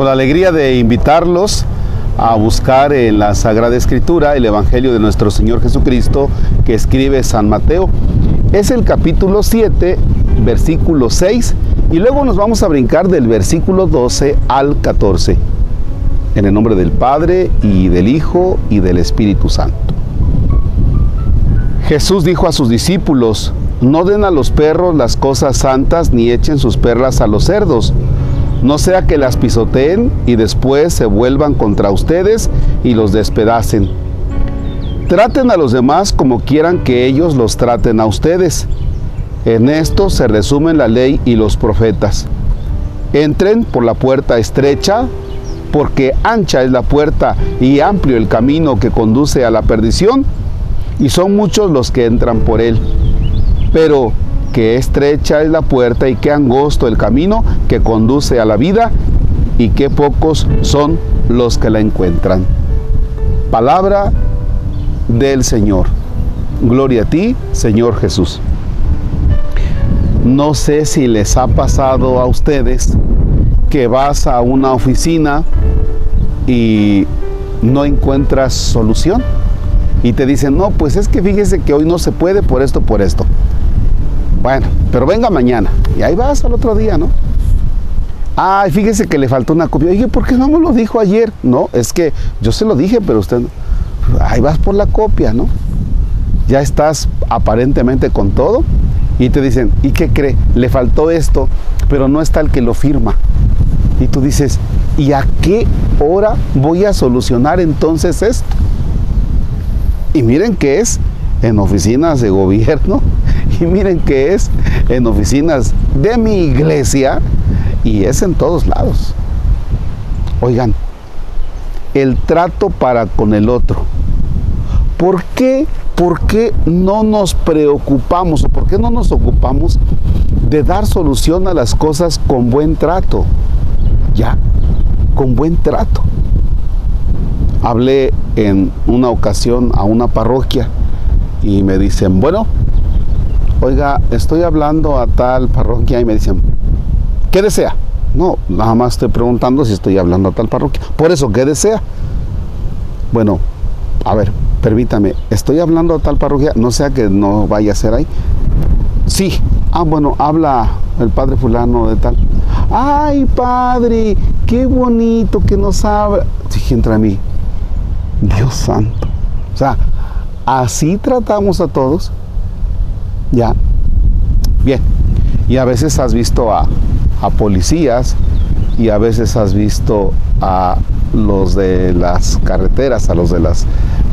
con la alegría de invitarlos a buscar en la Sagrada Escritura el Evangelio de nuestro Señor Jesucristo que escribe San Mateo. Es el capítulo 7, versículo 6, y luego nos vamos a brincar del versículo 12 al 14. En el nombre del Padre y del Hijo y del Espíritu Santo. Jesús dijo a sus discípulos, no den a los perros las cosas santas ni echen sus perlas a los cerdos no sea que las pisoteen y después se vuelvan contra ustedes y los despedacen. Traten a los demás como quieran que ellos los traten a ustedes. En esto se resumen la ley y los profetas. Entren por la puerta estrecha, porque ancha es la puerta y amplio el camino que conduce a la perdición, y son muchos los que entran por él. Pero que estrecha es la puerta y qué angosto el camino que conduce a la vida y qué pocos son los que la encuentran. Palabra del Señor. Gloria a ti, Señor Jesús. No sé si les ha pasado a ustedes que vas a una oficina y no encuentras solución. Y te dicen, no, pues es que fíjese que hoy no se puede por esto, por esto. Bueno, pero venga mañana. Y ahí vas al otro día, ¿no? Ay, fíjese que le faltó una copia. Oye, ¿por qué no me lo dijo ayer? No, es que yo se lo dije, pero usted... Ahí vas por la copia, ¿no? Ya estás aparentemente con todo y te dicen, ¿y qué cree? Le faltó esto, pero no está el que lo firma. Y tú dices, ¿y a qué hora voy a solucionar entonces esto? Y miren que es en oficinas de gobierno y miren que es en oficinas de mi iglesia y es en todos lados. Oigan, el trato para con el otro. ¿Por qué, ¿Por qué no nos preocupamos o por qué no nos ocupamos de dar solución a las cosas con buen trato? Ya, con buen trato. Hablé en una ocasión a una parroquia y me dicen, bueno, oiga, estoy hablando a tal parroquia y me dicen, ¿qué desea? No, nada más estoy preguntando si estoy hablando a tal parroquia. Por eso, ¿qué desea? Bueno, a ver, permítame, estoy hablando a tal parroquia, no sea que no vaya a ser ahí. Sí, ah, bueno, habla el padre fulano de tal. Ay, padre, qué bonito que nos habla. Dije entre mí, Dios santo. O sea, así tratamos a todos. Ya. Bien. Y a veces has visto a, policías y a veces has visto a los de las carreteras, a los de las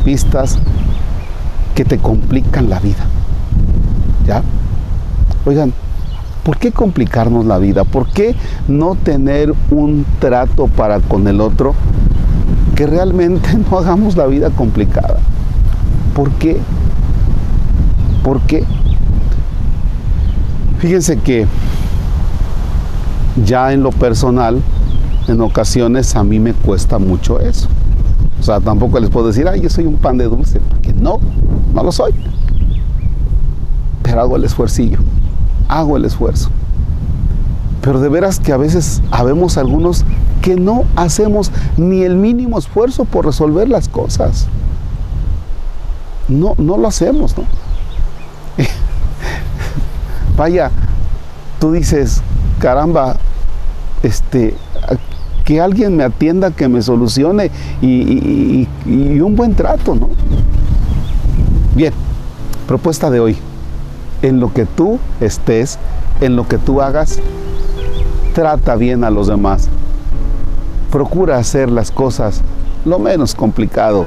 pistas, que te complican la vida. ¿Ya? Oigan, ¿por qué complicarnos la vida? ¿Por qué no tener un trato para con el otro que realmente no hagamos la vida complicada? ¿Por qué? ¿Por qué? Fíjense que ya en lo personal, en ocasiones a mí me cuesta mucho eso. O sea, tampoco les puedo decir, ay, yo soy un pan de dulce, porque no, no lo soy. Pero hago el esfuercillo, hago el esfuerzo. Pero de veras que a veces habemos algunos que no hacemos ni el mínimo esfuerzo por resolver las cosas. No, no lo hacemos, ¿no? vaya, tú dices, caramba, este, que alguien me atienda, que me solucione y, y, un buen trato, ¿no? Bien, propuesta de hoy. En lo que tú estés, en lo que tú hagas, trata bien a los demás. Procura hacer las cosas lo menos complicado,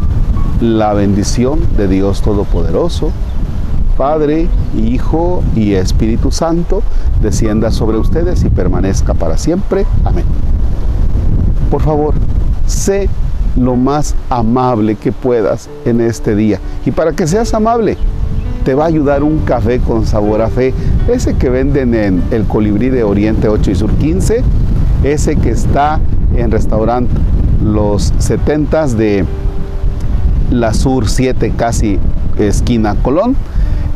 La bendición de Dios Todopoderoso. Padre, Hijo y Espíritu Santo, descienda sobre ustedes y permanezca para siempre. Amén. Por favor, sé lo más amable que puedas en este día. Y para que seas amable, te va a ayudar un café con sabor a fe, ese que venden en el Colibrí de Oriente 8 y Sur 15, ese que está en restaurante Los 70 de la Sur 7, casi esquina Colón,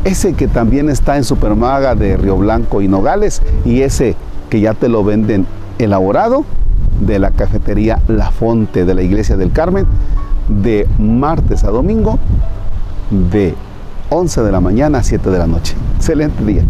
ese que también está en Supermaga de Río Blanco y Nogales, y ese que ya te lo venden elaborado de la cafetería La Fonte de la Iglesia del Carmen, de martes a domingo, de 11 de la mañana a 7 de la noche. Excelente día.